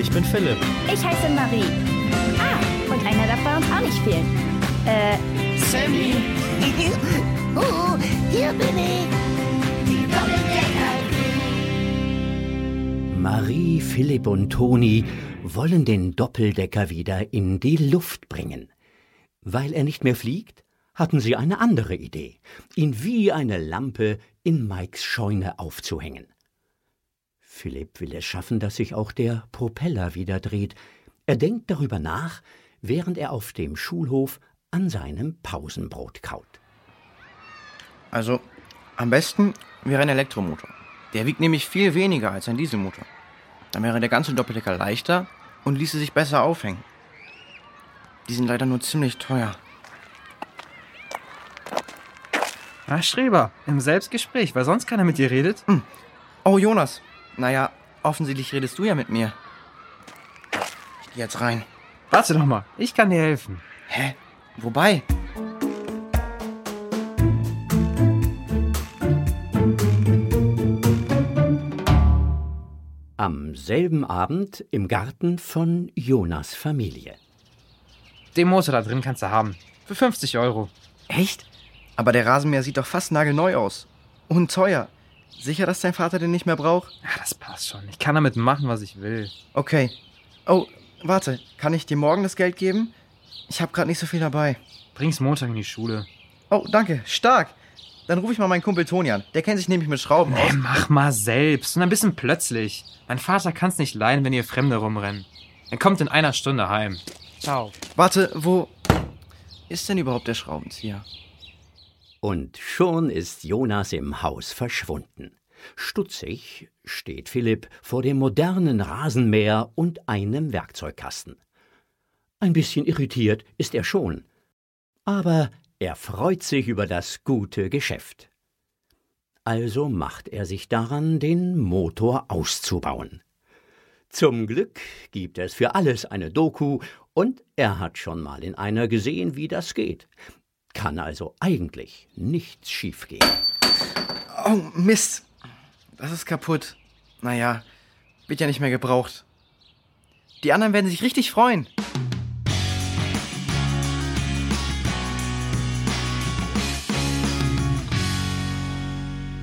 ich bin Philipp. Ich heiße Marie. Ah, und einer darf bei uns auch nicht fehlen. Äh, Sammy! Uh, hier bin ich. Die Doppelgänger Marie, Philipp und Toni wollen den Doppeldecker wieder in die Luft bringen. Weil er nicht mehr fliegt, hatten sie eine andere Idee, ihn wie eine Lampe in Mikes Scheune aufzuhängen. Philipp will es schaffen, dass sich auch der Propeller wieder dreht. Er denkt darüber nach, während er auf dem Schulhof an seinem Pausenbrot kaut. Also, am besten wäre ein Elektromotor. Der wiegt nämlich viel weniger als ein Dieselmotor. Dann wäre der ganze Doppeldecker leichter und ließe sich besser aufhängen. Die sind leider nur ziemlich teuer. Ah, Streber, im Selbstgespräch, weil sonst keiner mit dir redet. Oh, Jonas. Naja, offensichtlich redest du ja mit mir. Ich geh jetzt rein. Warte doch mal, ich kann dir helfen. Hä? Wobei? Am selben Abend im Garten von Jonas Familie. Den Motor da drin kannst du haben. Für 50 Euro. Echt? Aber der Rasenmäher sieht doch fast nagelneu aus. Und teuer. Sicher, dass dein Vater den nicht mehr braucht? Ja, das passt schon. Ich kann damit machen, was ich will. Okay. Oh, warte. Kann ich dir morgen das Geld geben? Ich habe gerade nicht so viel dabei. Bring's Montag in die Schule. Oh, danke. Stark. Dann rufe ich mal meinen Kumpel Toni an. Der kennt sich nämlich mit Schrauben aus. Ey, mach mal selbst. Und ein bisschen plötzlich. Mein Vater kann's nicht leiden, wenn ihr Fremde rumrennen. Er kommt in einer Stunde heim. Ciao. Warte, wo ist denn überhaupt der Schraubenzieher? Und schon ist Jonas im Haus verschwunden. Stutzig steht Philipp vor dem modernen Rasenmäher und einem Werkzeugkasten. Ein bisschen irritiert ist er schon, aber er freut sich über das gute Geschäft. Also macht er sich daran, den Motor auszubauen. Zum Glück gibt es für alles eine Doku und er hat schon mal in einer gesehen, wie das geht. Kann also eigentlich nichts schiefgehen. Oh, Mist. Das ist kaputt. Naja, wird ja nicht mehr gebraucht. Die anderen werden sich richtig freuen.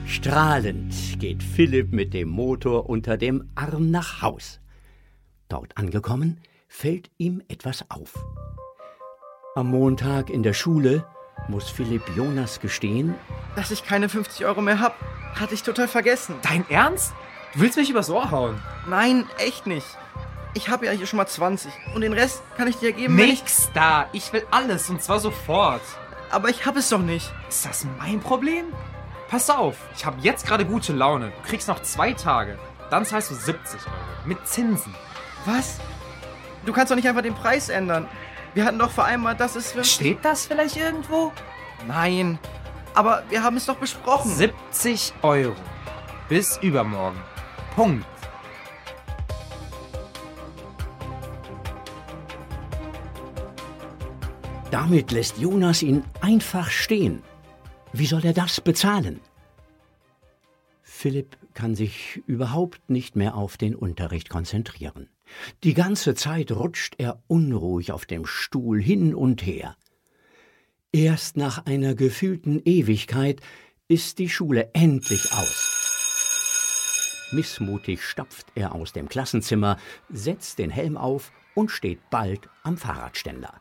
Strahlend geht Philipp mit dem Motor unter dem Arm nach Haus. Dort angekommen, fällt ihm etwas auf. Am Montag in der Schule muss Philipp Jonas gestehen, Dass ich keine 50 Euro mehr hab, hatte ich total vergessen. Dein Ernst? Du willst mich übers Ohr hauen? Nein, echt nicht. Ich habe ja hier schon mal 20 und den Rest kann ich dir geben, ich... Nix da. Ich will alles und zwar sofort. Aber ich habe es doch nicht. Ist das mein Problem? Pass auf, ich habe jetzt gerade gute Laune. Du kriegst noch zwei Tage. Dann zahlst du 70 Euro. Mit Zinsen. Was? Du kannst doch nicht einfach den Preis ändern. Wir hatten doch vereinbart, dass es... Steht das vielleicht irgendwo? Nein. Aber wir haben es doch besprochen. 70 Euro. Bis übermorgen. Punkt. damit lässt Jonas ihn einfach stehen. Wie soll er das bezahlen? Philipp kann sich überhaupt nicht mehr auf den Unterricht konzentrieren. Die ganze Zeit rutscht er unruhig auf dem Stuhl hin und her. Erst nach einer gefühlten Ewigkeit ist die Schule endlich aus. Missmutig stapft er aus dem Klassenzimmer, setzt den Helm auf und steht bald am Fahrradständer.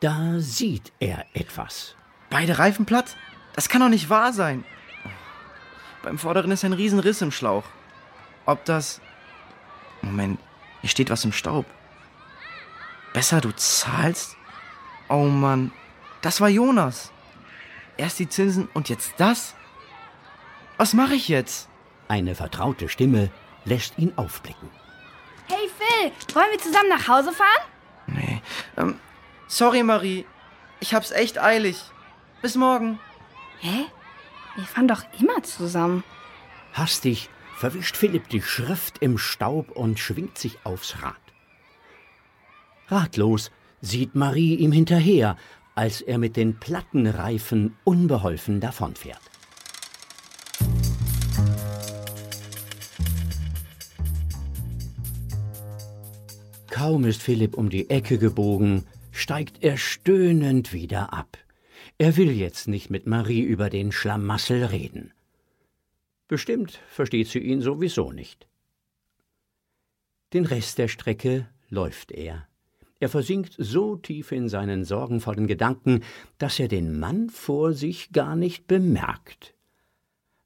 Da sieht er etwas. Beide Reifen platt? Das kann doch nicht wahr sein. Beim vorderen ist ein Riesenriss im Schlauch. Ob das... Moment, hier steht was im Staub. Besser du zahlst? Oh Mann, das war Jonas. Erst die Zinsen und jetzt das? Was mache ich jetzt? Eine vertraute Stimme lässt ihn aufblicken. Hey Phil, wollen wir zusammen nach Hause fahren? Nee. Ähm, sorry, Marie. Ich hab's echt eilig. Bis morgen. Hä? Wir fahren doch immer zusammen. Hastig verwischt Philipp die Schrift im Staub und schwingt sich aufs Rad. Ratlos sieht Marie ihm hinterher, als er mit den Plattenreifen unbeholfen davonfährt. Kaum ist Philipp um die Ecke gebogen, steigt er stöhnend wieder ab. Er will jetzt nicht mit Marie über den Schlamassel reden. Bestimmt versteht sie ihn sowieso nicht. Den Rest der Strecke läuft er. Er versinkt so tief in seinen sorgenvollen Gedanken, dass er den Mann vor sich gar nicht bemerkt.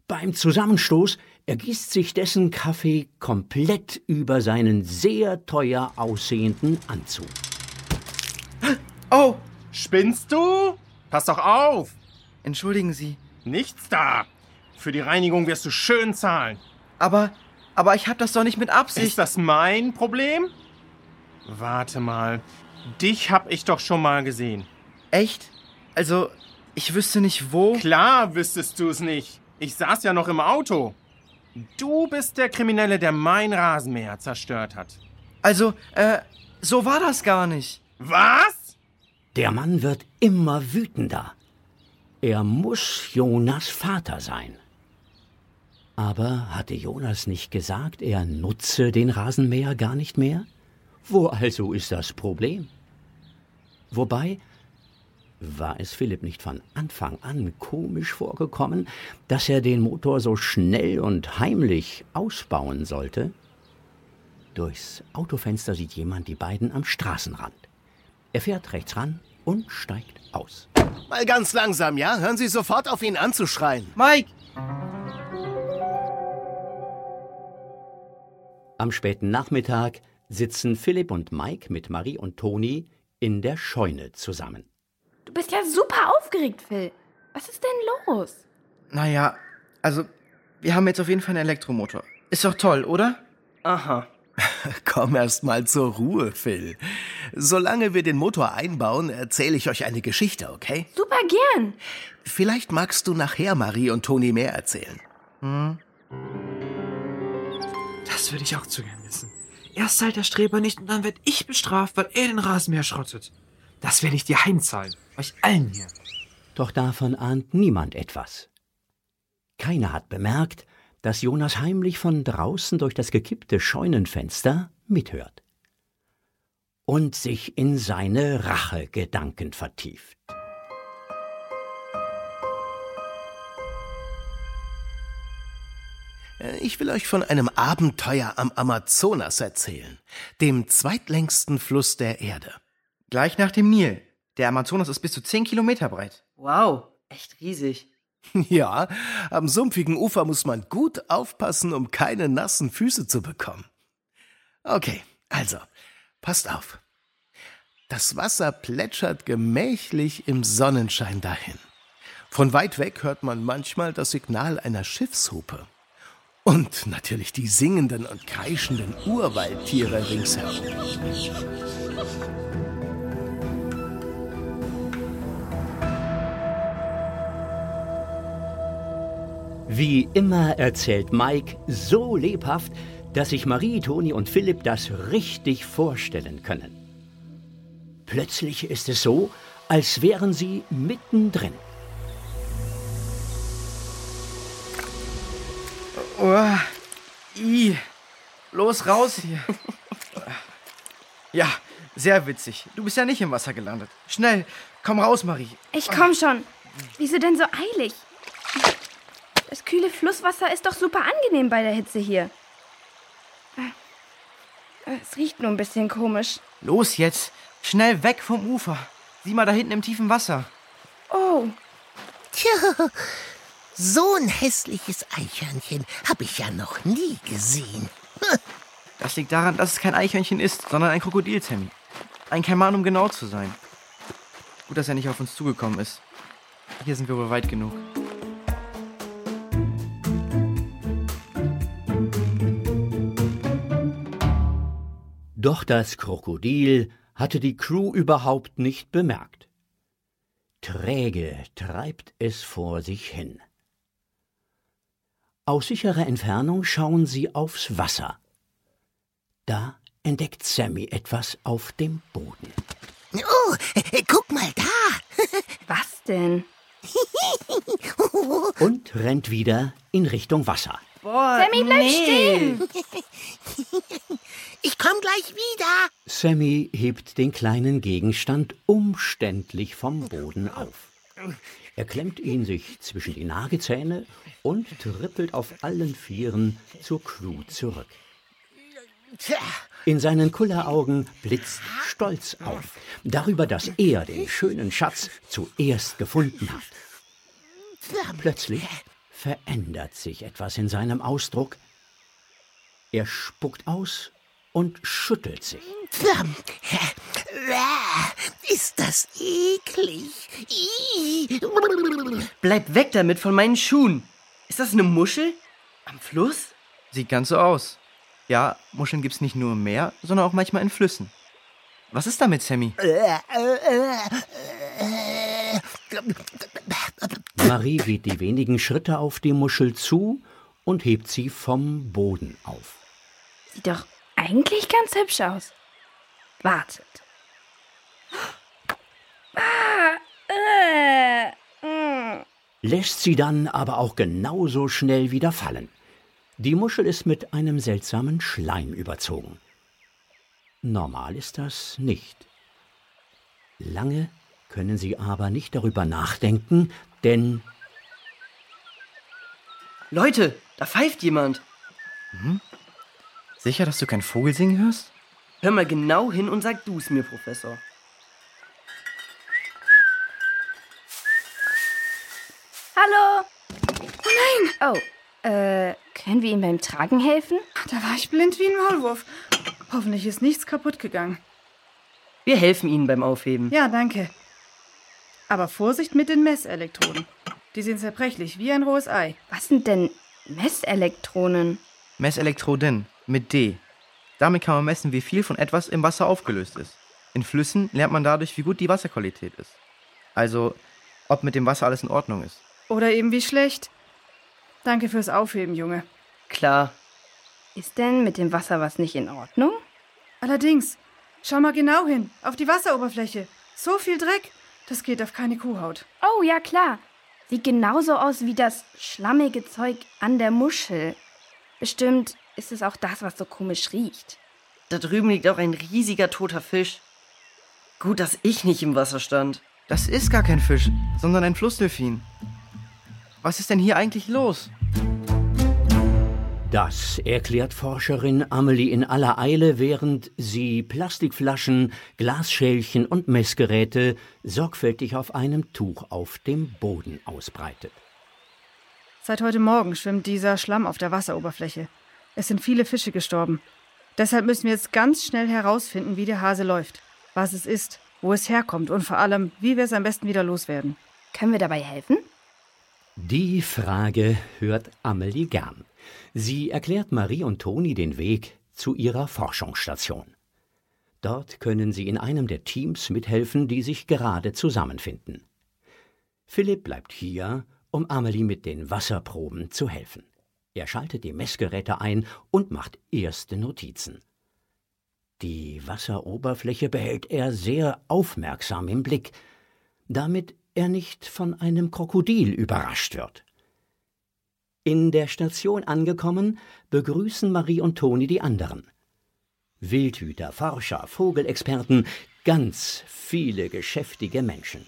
Beim Zusammenstoß ergießt sich dessen Kaffee komplett über seinen sehr teuer aussehenden Anzug. Oh, Spinnst du? Pass doch auf! entschuldigen Sie. Nichts da! Für die Reinigung wirst du schön zahlen. Aber, aber ich hab das doch nicht mit Absicht. Ist das mein Problem? Warte mal. Dich hab ich doch schon mal gesehen. Echt? Also, ich wüsste nicht wo. Klar wüsstest du es nicht. Ich saß ja noch im Auto. Du bist der Kriminelle, der mein Rasenmäher zerstört hat. Also, äh, so war das gar nicht. Was? Der Mann wird immer wütender. Er muss Jonas Vater sein. Aber hatte Jonas nicht gesagt, er nutze den Rasenmäher gar nicht mehr? Wo also ist das Problem? Wobei, war es Philipp nicht von Anfang an komisch vorgekommen, dass er den Motor so schnell und heimlich ausbauen sollte? Durchs Autofenster sieht jemand die beiden am Straßenrand. Er fährt rechts ran und steigt aus. Mal ganz langsam, ja? Hören Sie sofort auf, ihn anzuschreien. Mike! Am späten Nachmittag sitzen Philipp und Mike mit Marie und Toni in der Scheune zusammen. Du bist ja super aufgeregt, Phil. Was ist denn los? Naja, also, wir haben jetzt auf jeden Fall einen Elektromotor. Ist doch toll, oder? Aha. Komm erst mal zur Ruhe, Phil. Solange wir den Motor einbauen, erzähle ich euch eine Geschichte, okay? Super gern. Vielleicht magst du nachher Marie und Toni mehr erzählen. Das würde ich auch zu gern wissen. Erst zahlt der Streber nicht und dann werd ich bestraft, weil er den Rasenmäher schrottet. Das werde ich dir heimzahlen. Euch allen hier. Doch davon ahnt niemand etwas. Keiner hat bemerkt, dass Jonas heimlich von draußen durch das gekippte Scheunenfenster mithört und sich in seine Rachegedanken vertieft. Ich will euch von einem Abenteuer am Amazonas erzählen, dem zweitlängsten Fluss der Erde. Gleich nach dem Nil. Der Amazonas ist bis zu 10 Kilometer breit. Wow, echt riesig. Ja, am sumpfigen Ufer muss man gut aufpassen, um keine nassen Füße zu bekommen. Okay, also, passt auf. Das Wasser plätschert gemächlich im Sonnenschein dahin. Von weit weg hört man manchmal das Signal einer Schiffshupe. Und natürlich die singenden und kreischenden Urwaldtiere ringsherum. Wie immer erzählt Mike so lebhaft, dass sich Marie, Toni und Philipp das richtig vorstellen können. Plötzlich ist es so, als wären sie mittendrin. Oh, i. Los, raus hier. Ja, sehr witzig. Du bist ja nicht im Wasser gelandet. Schnell, komm raus, Marie. Ich komm schon. Wieso denn so eilig? Das kühle Flusswasser ist doch super angenehm bei der Hitze hier. Es riecht nur ein bisschen komisch. Los jetzt, schnell weg vom Ufer. Sieh mal da hinten im tiefen Wasser. Oh, Tja, so ein hässliches Eichhörnchen habe ich ja noch nie gesehen. Das liegt daran, dass es kein Eichhörnchen ist, sondern ein Krokodil, Sammy. Ein Kaiman, um genau zu sein. Gut, dass er nicht auf uns zugekommen ist. Hier sind wir wohl weit genug. Doch das Krokodil hatte die Crew überhaupt nicht bemerkt. Träge treibt es vor sich hin. Aus sicherer Entfernung schauen sie aufs Wasser. Da entdeckt Sammy etwas auf dem Boden. Oh, guck mal da. Was denn? und rennt wieder in Richtung Wasser. Boah, Sammy, bleib nee. stehen! Ich komm gleich wieder. Sammy hebt den kleinen Gegenstand umständlich vom Boden auf. Er klemmt ihn sich zwischen die Nagezähne und trippelt auf allen Vieren zur Crew zurück. In seinen Kulleraugen blitzt Stolz auf, darüber, dass er den schönen Schatz zuerst gefunden hat. Plötzlich verändert sich etwas in seinem Ausdruck. Er spuckt aus und schüttelt sich. Ist das eklig. Bleib weg damit von meinen Schuhen. Ist das eine Muschel? Am Fluss? Sieht ganz so aus. Ja, Muscheln gibt's nicht nur im Meer, sondern auch manchmal in Flüssen. Was ist damit, Sammy? Marie geht die wenigen Schritte auf die Muschel zu und hebt sie vom Boden auf. Sieht doch eigentlich ganz hübsch aus. Wartet. Ah, äh, mm. lässt sie dann aber auch genauso schnell wieder fallen. Die Muschel ist mit einem seltsamen Schleim überzogen. Normal ist das nicht. Lange können sie aber nicht darüber nachdenken, denn Leute, da pfeift jemand. Sicher, dass du kein Vogelsingen hörst? Hör mal genau hin und sag du's mir, Professor. Hallo? Oh nein! Oh, äh, können wir ihm beim Tragen helfen? Da war ich blind wie ein Maulwurf. Hoffentlich ist nichts kaputt gegangen. Wir helfen Ihnen beim Aufheben. Ja, danke. Aber Vorsicht mit den Messelektroden. Die sind zerbrechlich wie ein rohes Ei. Was sind denn Messelektronen? Messelektroden mit D. Damit kann man messen, wie viel von etwas im Wasser aufgelöst ist. In Flüssen lernt man dadurch, wie gut die Wasserqualität ist. Also, ob mit dem Wasser alles in Ordnung ist. Oder eben wie schlecht. Danke fürs Aufheben, Junge. Klar. Ist denn mit dem Wasser was nicht in Ordnung? Allerdings, schau mal genau hin. Auf die Wasseroberfläche. So viel Dreck. Das geht auf keine Kuhhaut. Oh, ja klar. Sieht genauso aus wie das schlammige Zeug an der Muschel. Bestimmt ist es auch das, was so komisch riecht. Da drüben liegt auch ein riesiger toter Fisch. Gut, dass ich nicht im Wasser stand. Das ist gar kein Fisch, sondern ein Flussdelfin. Was ist denn hier eigentlich los? Das erklärt Forscherin Amelie in aller Eile, während sie Plastikflaschen, Glasschälchen und Messgeräte sorgfältig auf einem Tuch auf dem Boden ausbreitet. Seit heute Morgen schwimmt dieser Schlamm auf der Wasseroberfläche. Es sind viele Fische gestorben. Deshalb müssen wir jetzt ganz schnell herausfinden, wie der Hase läuft, was es ist, wo es herkommt und vor allem, wie wir es am besten wieder loswerden. Können wir dabei helfen? Die Frage hört Amelie gern. Sie erklärt Marie und Toni den Weg zu ihrer Forschungsstation. Dort können sie in einem der Teams mithelfen, die sich gerade zusammenfinden. Philipp bleibt hier, um Amelie mit den Wasserproben zu helfen. Er schaltet die Messgeräte ein und macht erste Notizen. Die Wasseroberfläche behält er sehr aufmerksam im Blick, damit er nicht von einem Krokodil überrascht wird. In der Station angekommen, begrüßen Marie und Toni die anderen. Wildhüter, Forscher, Vogelexperten, ganz viele geschäftige Menschen.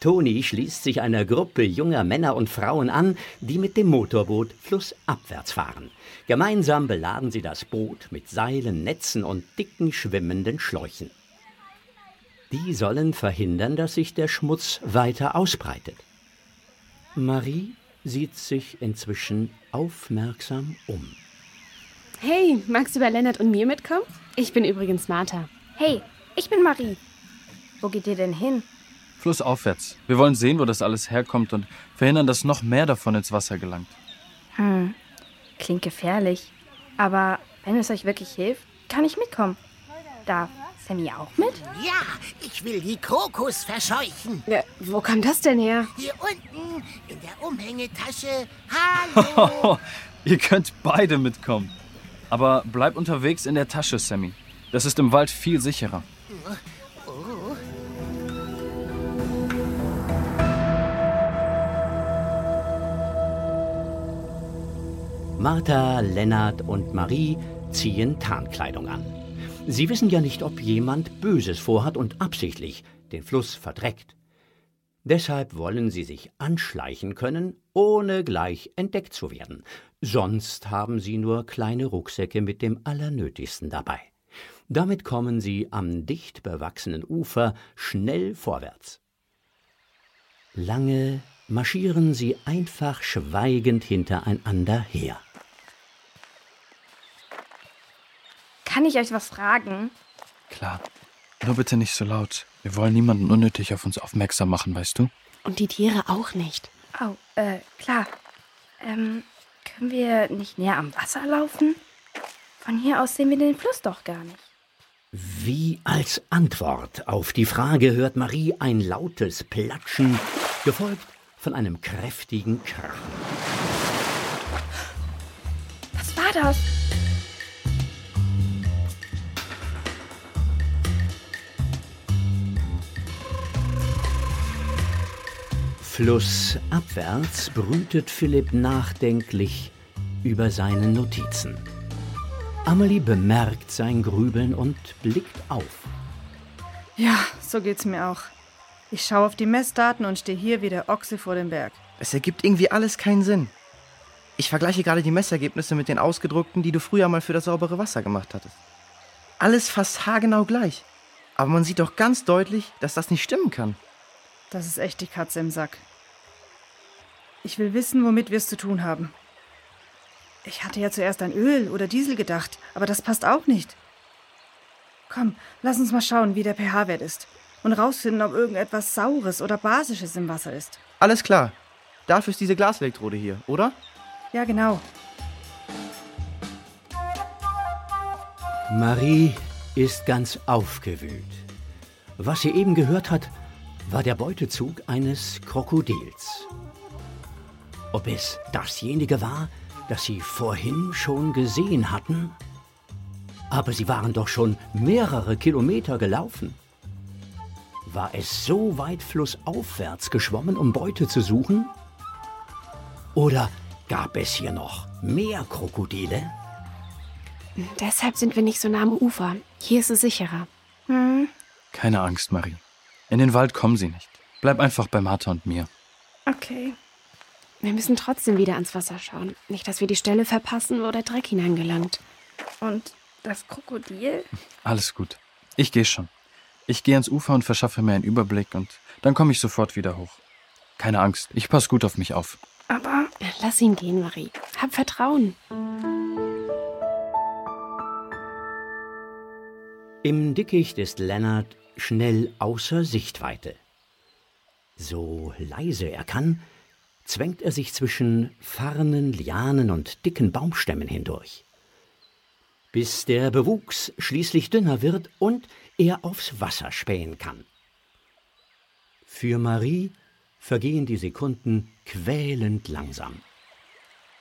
Toni schließt sich einer Gruppe junger Männer und Frauen an, die mit dem Motorboot flussabwärts fahren. Gemeinsam beladen sie das Boot mit Seilen, Netzen und dicken schwimmenden Schläuchen. Die sollen verhindern, dass sich der Schmutz weiter ausbreitet. Marie sieht sich inzwischen aufmerksam um. Hey, magst du bei Lennart und mir mitkommen? Ich bin übrigens Martha. Hey, ich bin Marie. Wo geht ihr denn hin? Flussaufwärts. Wir wollen sehen, wo das alles herkommt und verhindern, dass noch mehr davon ins Wasser gelangt. Hm, klingt gefährlich. Aber wenn es euch wirklich hilft, kann ich mitkommen. Darf Sammy auch mit? Ja, ich will die Krokus verscheuchen. Ja, wo kam das denn her? Hier unten in der Umhängetasche. Hallo. Ihr könnt beide mitkommen. Aber bleib unterwegs in der Tasche, Sammy. Das ist im Wald viel sicherer. Martha, Lennart und Marie ziehen Tarnkleidung an. Sie wissen ja nicht, ob jemand Böses vorhat und absichtlich den Fluss verdreckt. Deshalb wollen sie sich anschleichen können, ohne gleich entdeckt zu werden. Sonst haben sie nur kleine Rucksäcke mit dem Allernötigsten dabei. Damit kommen sie am dicht bewachsenen Ufer schnell vorwärts. Lange marschieren sie einfach schweigend hintereinander her. Kann ich euch was fragen? Klar. Nur bitte nicht so laut. Wir wollen niemanden unnötig auf uns aufmerksam machen, weißt du? Und die Tiere auch nicht. Oh, äh, klar. Ähm, können wir nicht näher am Wasser laufen? Von hier aus sehen wir den Fluss doch gar nicht. Wie als Antwort auf die Frage hört Marie ein lautes Platschen, gefolgt von einem kräftigen Krachen. Was war das? Flussabwärts brütet Philipp nachdenklich über seine Notizen. Amelie bemerkt sein Grübeln und blickt auf. Ja, so geht's mir auch. Ich schaue auf die Messdaten und stehe hier wie der Ochse vor dem Berg. Es ergibt irgendwie alles keinen Sinn. Ich vergleiche gerade die Messergebnisse mit den ausgedruckten, die du früher mal für das saubere Wasser gemacht hattest. Alles fast haargenau gleich. Aber man sieht doch ganz deutlich, dass das nicht stimmen kann. Das ist echt die Katze im Sack. Ich will wissen, womit wir es zu tun haben. Ich hatte ja zuerst an Öl oder Diesel gedacht, aber das passt auch nicht. Komm, lass uns mal schauen, wie der pH-Wert ist und rausfinden, ob irgendetwas Saures oder Basisches im Wasser ist. Alles klar. Dafür ist diese Glaselektrode hier, oder? Ja, genau. Marie ist ganz aufgewühlt. Was sie eben gehört hat, war der Beutezug eines Krokodils. Ob es dasjenige war, das sie vorhin schon gesehen hatten? Aber sie waren doch schon mehrere Kilometer gelaufen. War es so weit flussaufwärts geschwommen, um Beute zu suchen? Oder gab es hier noch mehr Krokodile? Deshalb sind wir nicht so nah am Ufer. Hier ist es sicherer. Hm, Keine Angst, Marie. In den Wald kommen sie nicht. Bleib einfach bei Martha und mir. okay. Wir müssen trotzdem wieder ans Wasser schauen. Nicht, dass wir die Stelle verpassen, wo der Dreck hineingelangt. Und das Krokodil? Alles gut. Ich gehe schon. Ich gehe ans Ufer und verschaffe mir einen Überblick und dann komme ich sofort wieder hoch. Keine Angst, ich passe gut auf mich auf. Aber Lass ihn gehen, Marie. Hab Vertrauen. Im Dickicht ist Lennart schnell außer Sichtweite. So leise er kann, zwängt er sich zwischen Farnen, Lianen und dicken Baumstämmen hindurch. Bis der Bewuchs schließlich dünner wird und er aufs Wasser spähen kann. Für Marie vergehen die Sekunden quälend langsam.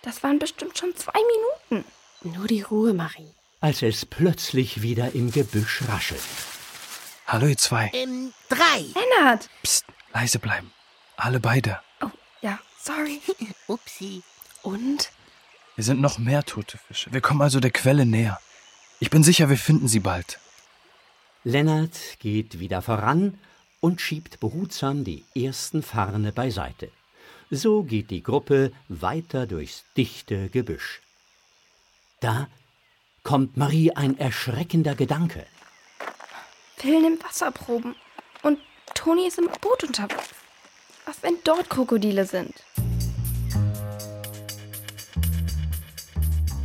das waren bestimmt schon zwei Minuten. Nur die Ruhe, Marie. als es plötzlich wieder im Gebüsch raschelt. Hallo, ihr zwei. Ähm, drei. Lennart! Psst, leise bleiben. Alle beide. Sorry. Upsi. Und? Wir sind noch mehr tote Fische. Wir kommen also der Quelle näher. Ich bin sicher, wir finden sie bald. Lennart geht wieder voran und schiebt behutsam die ersten Farne beiseite. So geht die Gruppe weiter durchs dichte Gebüsch. Da kommt Marie ein erschreckender Gedanke. Phil nimmt Wasserproben. Und Toni ist im Boot unterwegs. Was, wenn dort Krokodile sind?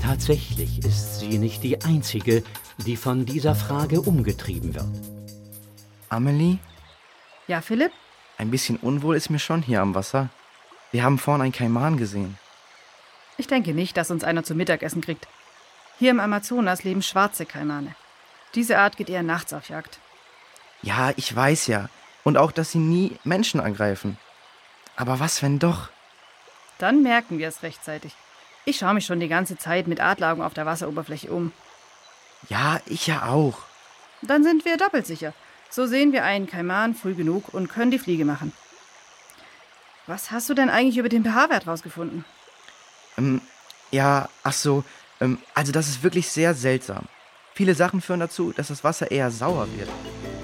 Tatsächlich ist sie nicht die Einzige, die von dieser Frage umgetrieben wird. Amelie, Ja, Philipp? ein bisschen unwohl ist mir schon hier am Wasser. Wir haben vorhin einen Kaiman gesehen. Ich denke nicht, dass uns einer zu Mittagessen kriegt. Hier im Amazonas leben schwarze Kaimane. Diese Art geht eher nachts auf Jagd. Ja, ich weiß ja. Und auch, dass sie nie Menschen angreifen. Aber was, wenn doch? Dann merken wir es rechtzeitig. Ich schaue mich schon die ganze Zeit mit Adleraugen auf der Wasseroberfläche um. Ja, ich ja auch. Dann sind wir doppelt sicher. So sehen wir einen Kaiman früh genug und können die Fliege machen. Was hast du denn eigentlich über den pH-Wert rausgefunden? Ähm, ja, ach so. Ähm, also, das ist wirklich sehr seltsam. Viele Sachen führen dazu, dass das Wasser eher sauer wird.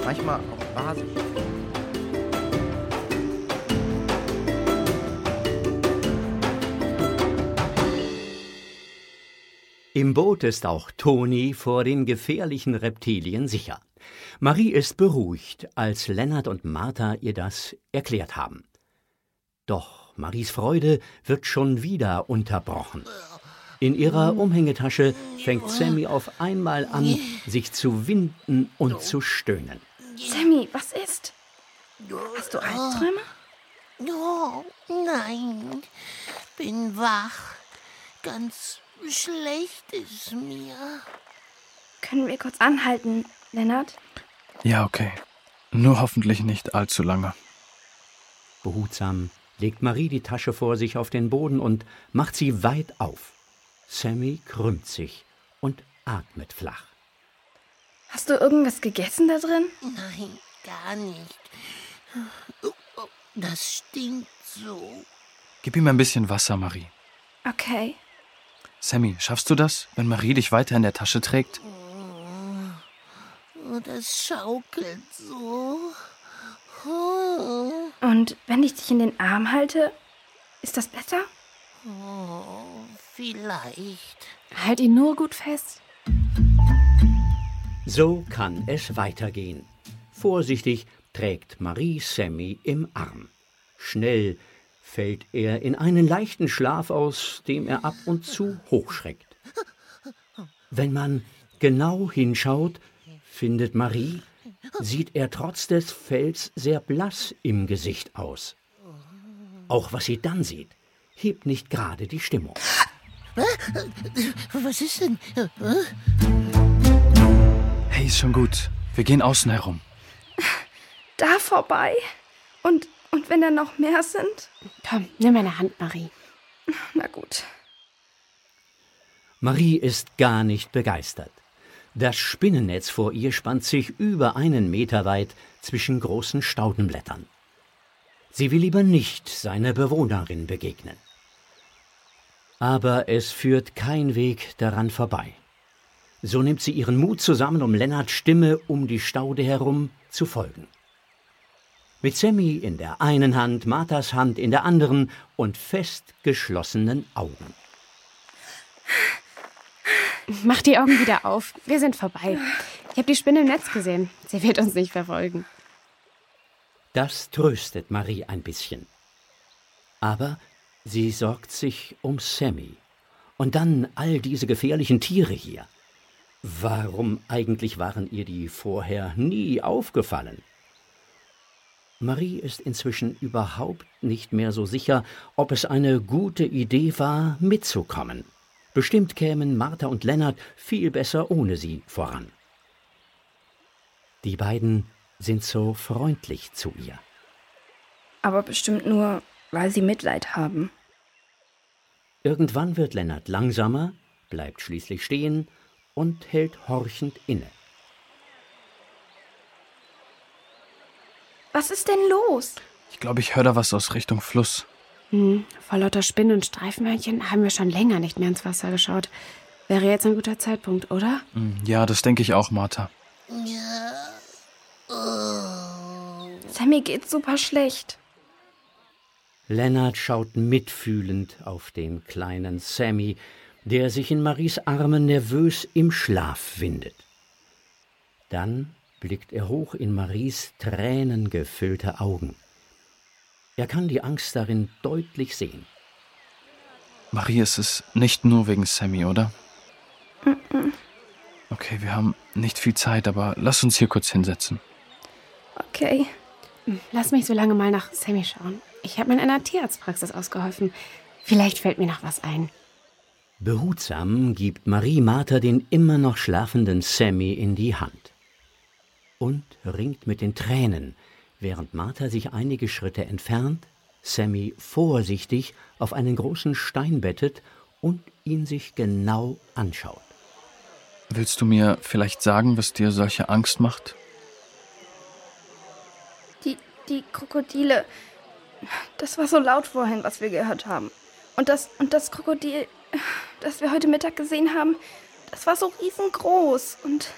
Manchmal auch basisch. Im Boot ist auch Toni vor den gefährlichen Reptilien sicher. Marie ist beruhigt, als Lennart und Martha ihr das erklärt haben. Doch Maries Freude wird schon wieder unterbrochen. In ihrer Umhängetasche fängt Sammy auf einmal an, sich zu winden und zu stöhnen. Sammy, was ist? Hast du Albträume? Oh, nein. Bin wach. Ganz schlecht ist mir. Können wir kurz anhalten, Lennart? Ja, okay. Nur hoffentlich nicht allzu lange. Behutsam legt Marie die Tasche vor sich auf den Boden und macht sie weit auf. Sammy krümmt sich und atmet flach. Hast du irgendwas gegessen da drin? Nein, gar nicht. Das stinkt so. Gib ihm ein bisschen Wasser, Marie. Okay. Sammy, schaffst du das, wenn Marie dich weiter in der Tasche trägt? Oh, das schaukelt so. Oh. Und wenn ich dich in den Arm halte, ist das besser? Oh, vielleicht. Halt ihn nur gut fest. So kann es weitergehen. Vorsichtig trägt Marie Sammy im Arm. Schnell fällt er in einen leichten Schlaf, aus dem er ab und zu hochschreckt. Wenn man genau hinschaut, findet Marie, sieht er trotz des Fells sehr blass im Gesicht aus. Auch was sie dann sieht, hebt nicht gerade die Stimmung. Was ist denn? Hey, ist schon gut. Wir gehen außen herum. Da vorbei? Und, und wenn da noch mehr sind? Komm, nimm meine Hand, Marie. Na gut. Marie ist gar nicht begeistert. Das Spinnennetz vor ihr spannt sich über einen Meter weit zwischen großen Staudenblättern. Sie will lieber nicht seiner Bewohnerin begegnen. Aber es führt kein Weg daran vorbei. So nimmt sie ihren Mut zusammen, um Lennarts Stimme um die Staude herum zu folgen. Mit Sammy in der einen Hand, Marthas Hand in der anderen und fest geschlossenen Augen. Mach die Augen wieder auf. Wir sind vorbei. Ich habe die Spinne im Netz gesehen. Sie wird uns nicht verfolgen. Das tröstet Marie ein bisschen. Aber sie sorgt sich um Sammy. Und dann all diese gefährlichen Tiere hier. Warum eigentlich waren ihr die vorher nie aufgefallen? Marie ist inzwischen überhaupt nicht mehr so sicher, ob es eine gute Idee war, mitzukommen. Bestimmt kämen Martha und Lennart viel besser ohne sie voran. Die beiden sind so freundlich zu ihr. Aber bestimmt nur, weil sie Mitleid haben. Irgendwann wird Lennart langsamer, bleibt schließlich stehen und hält horchend inne. Was ist denn los? Ich glaube, ich höre da was aus Richtung Fluss. Hm, vor lauter Spinnen und Streifenhörnchen haben wir schon länger nicht mehr ins Wasser geschaut. Wäre jetzt ein guter Zeitpunkt, oder? Hm, Ja, das denke ich auch, Martha. Ja. Sammy geht super schlecht. Lennart schaut mitfühlend auf den kleinen Sammy, der sich in Maries Armen nervös im Schlaf windet. Dann blickt er hoch in Maries tränengefüllte Augen. Er kann die Angst darin deutlich sehen. Marie, es ist nicht nur wegen Sammy, oder? Okay, wir haben nicht viel Zeit, aber lass uns hier kurz hinsetzen. Okay. Lass mich so lange mal nach Sammy schauen. Ich habe mir in einer Tierarztpraxis ausgeholfen. Vielleicht fällt mir noch was ein. Behutsam gibt Marie Martha den immer noch schlafenden Sammy in die Hand und ringt mit den Tränen, während Martha sich einige Schritte entfernt, Sammy vorsichtig auf einen großen Stein bettet und ihn sich genau anschaut. Willst du mir vielleicht sagen, was dir solche Angst macht? Die, die Krokodile. Das war so laut vorhin, was wir gehört haben. Und das, und das Krokodil, das wir heute Mittag gesehen haben, das war so riesengroß. Und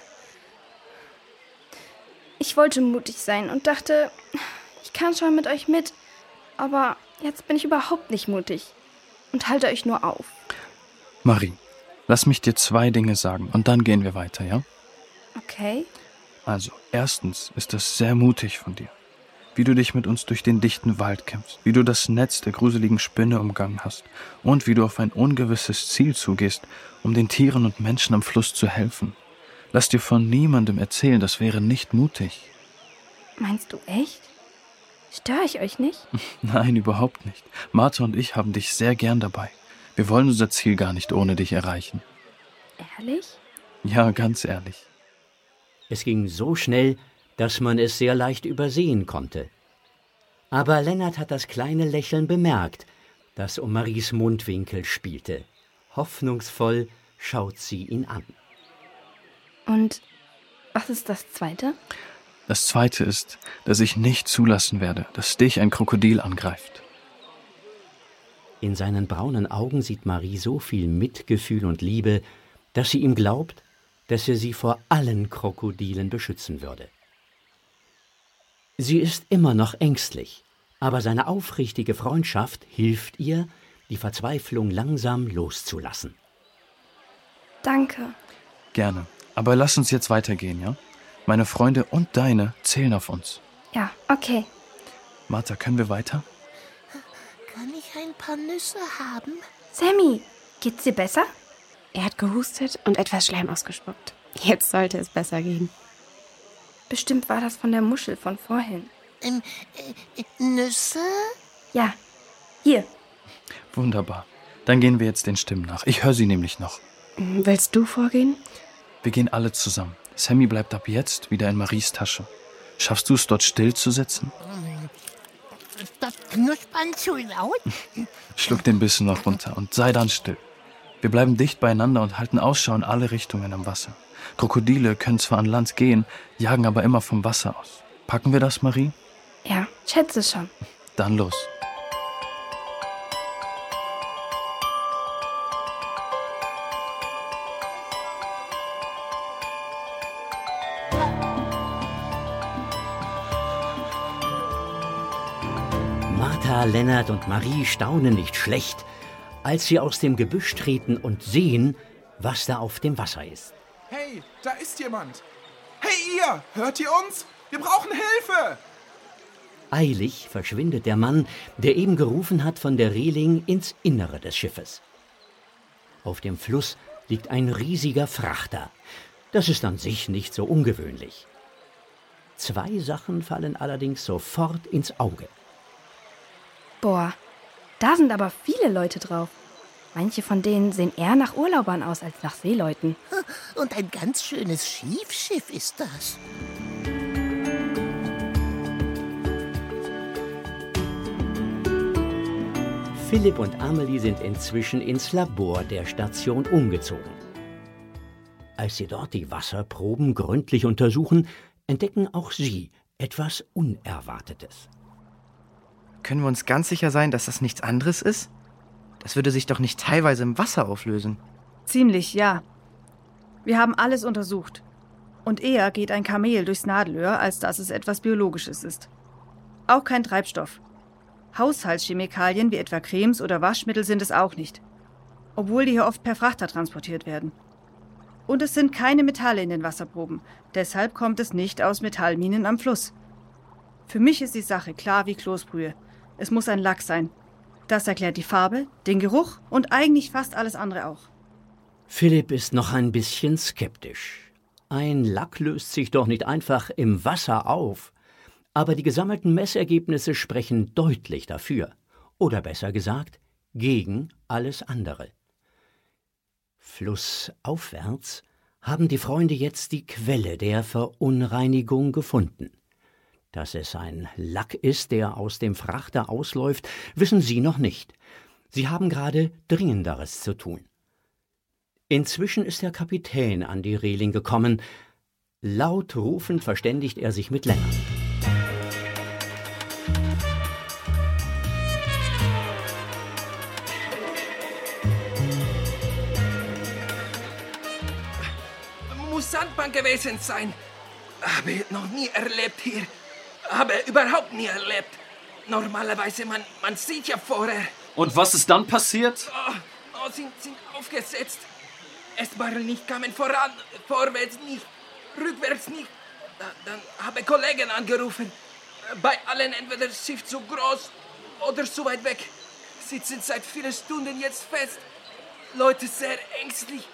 ich wollte mutig sein und dachte, ich kann schon mit euch mit. Aber jetzt bin ich überhaupt nicht mutig und halte euch nur auf. Marie, lass mich dir zwei Dinge sagen und dann gehen wir weiter, ja? Okay. Also, erstens ist das sehr mutig von dir. Wie du dich mit uns durch den dichten Wald kämpfst, wie du das Netz der gruseligen Spinne umgangen hast und wie du auf ein ungewisses Ziel zugehst, um den Tieren und Menschen am Fluss zu helfen. Lass dir von niemandem erzählen, das wäre nicht mutig. Meinst du echt? Störe ich euch nicht? Nein, überhaupt nicht. Martha und ich haben dich sehr gern dabei. Wir wollen unser Ziel gar nicht ohne dich erreichen. Ehrlich? Ja, ganz ehrlich. Es ging so schnell, dass man es sehr leicht übersehen konnte. Aber Lennart hat das kleine Lächeln bemerkt, das um Maries Mundwinkel spielte. Hoffnungsvoll schaut sie ihn an. Und was ist das Zweite? Das Zweite ist, dass ich nicht zulassen werde, dass dich ein Krokodil angreift. In seinen braunen Augen sieht Marie so viel Mitgefühl und Liebe, dass sie ihm glaubt, dass er sie vor allen Krokodilen beschützen würde. Sie ist immer noch ängstlich, aber seine aufrichtige Freundschaft hilft ihr, die Verzweiflung langsam loszulassen. Danke. Gerne. Aber lass uns jetzt weitergehen, ja? Meine Freunde und deine zählen auf uns. Ja, okay. Martha, können wir weiter? Kann ich ein paar Nüsse haben? Sammy, geht's dir besser? Er hat gehustet und etwas Schleim ausgespuckt. Jetzt sollte es besser gehen. Bestimmt war das von der Muschel von vorhin. Ähm, äh, Nüsse? Ja, hier. Wunderbar. Dann gehen wir jetzt den Stimmen nach. Ich höre sie nämlich noch. Willst du vorgehen? Wir gehen alle zusammen. Sammy bleibt ab jetzt wieder in Maries Tasche. Schaffst du es, dort still zu sitzen? Ist das Knuspern zu laut? Schluck den Bissen noch runter und sei dann still. Wir bleiben dicht beieinander und halten Ausschau in alle Richtungen am Wasser. Krokodile können zwar an Land gehen, jagen aber immer vom Wasser aus. Packen wir das, Marie? Ja, schätze schon. Dann los. Lennart und Marie staunen nicht schlecht, als sie aus dem Gebüsch treten und sehen, was da auf dem Wasser ist. Hey, da ist jemand. Hey ihr, hört ihr uns? Wir brauchen Hilfe! Eilig verschwindet der Mann, der eben gerufen hat, von der Reling ins Innere des Schiffes. Auf dem Fluss liegt ein riesiger Frachter. Das ist an sich nicht so ungewöhnlich. Zwei Sachen fallen allerdings sofort ins Auge. Boah, da sind aber viele Leute drauf. Manche von denen sehen eher nach Urlaubern aus als nach Seeleuten. Und ein ganz schönes Schiefschiff ist das. Philipp und Amelie sind inzwischen ins Labor der Station umgezogen. Als sie dort die Wasserproben gründlich untersuchen, entdecken auch sie etwas Unerwartetes. Können wir uns ganz sicher sein, dass das nichts anderes ist? Das würde sich doch nicht teilweise im Wasser auflösen. Ziemlich, ja. Wir haben alles untersucht. Und eher geht ein Kamel durchs Nadelöhr, als dass es etwas Biologisches ist. Auch kein Treibstoff. Haushaltschemikalien wie etwa Cremes oder Waschmittel sind es auch nicht. Obwohl die hier oft per Frachter transportiert werden. Und es sind keine Metalle in den Wasserproben. Deshalb kommt es nicht aus Metallminen am Fluss. Für mich ist die Sache klar wie Kloßbrühe. Es muss ein Lack sein. Das erklärt die Farbe, den Geruch und eigentlich fast alles andere auch. Philipp ist noch ein bisschen skeptisch. Ein Lack löst sich doch nicht einfach im Wasser auf. Aber die gesammelten Messergebnisse sprechen deutlich dafür. Oder besser gesagt, gegen alles andere. Flussaufwärts haben die Freunde jetzt die Quelle der Verunreinigung gefunden. Dass es ein Lack ist, der aus dem Frachter ausläuft, wissen sie noch nicht. Sie haben gerade Dringenderes zu tun. Inzwischen ist der Kapitän an die Reling gekommen. Laut rufend verständigt er sich mit Lennart. Muss Sandbank gewesen sein. Habe noch nie erlebt hier. Habe überhaupt nie erlebt. Normalerweise, man, man sieht ja vorher. Und was ist dann passiert? Oh, oh, sind, sind aufgesetzt. Erstmal nicht kamen voran, vorwärts nicht, rückwärts nicht. Da, dann habe Kollegen angerufen. Bei allen entweder das Schiff zu groß oder zu weit weg. Sitzen seit vielen Stunden jetzt fest. Leute sehr ängstlich.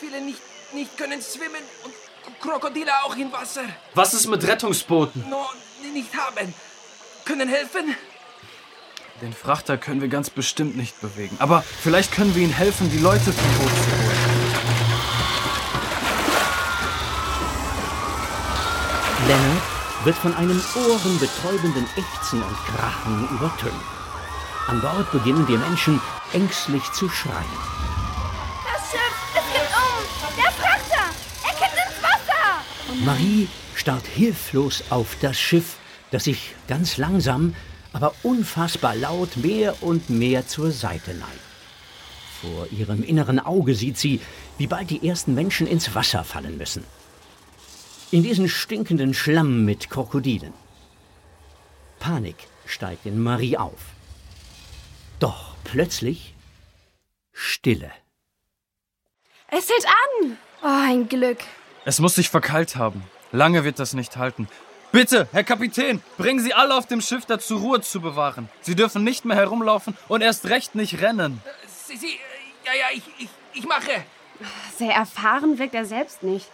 Viele nicht, nicht können schwimmen und Krokodile auch im Wasser. Was ist mit Rettungsbooten? No, nicht haben. Können helfen? Den Frachter können wir ganz bestimmt nicht bewegen. Aber vielleicht können wir ihnen helfen, die Leute vom Boot zu holen. Leonard wird von einem ohrenbetäubenden Ächzen und Krachen übertönt. An Bord beginnen die Menschen ängstlich zu schreien. Marie starrt hilflos auf das Schiff, das sich ganz langsam, aber unfassbar laut mehr und mehr zur Seite neigt. Vor ihrem inneren Auge sieht sie, wie bald die ersten Menschen ins Wasser fallen müssen. In diesen stinkenden Schlamm mit Krokodilen. Panik steigt in Marie auf. Doch plötzlich Stille. Es hält an! Oh, ein Glück. Es muss sich verkeilt haben. Lange wird das nicht halten. Bitte, Herr Kapitän, bringen Sie alle auf dem Schiff dazu, Ruhe zu bewahren. Sie dürfen nicht mehr herumlaufen und erst recht nicht rennen. Sie, Sie, ja, ja, ich, ich, ich mache. Sehr erfahren wirkt er selbst nicht.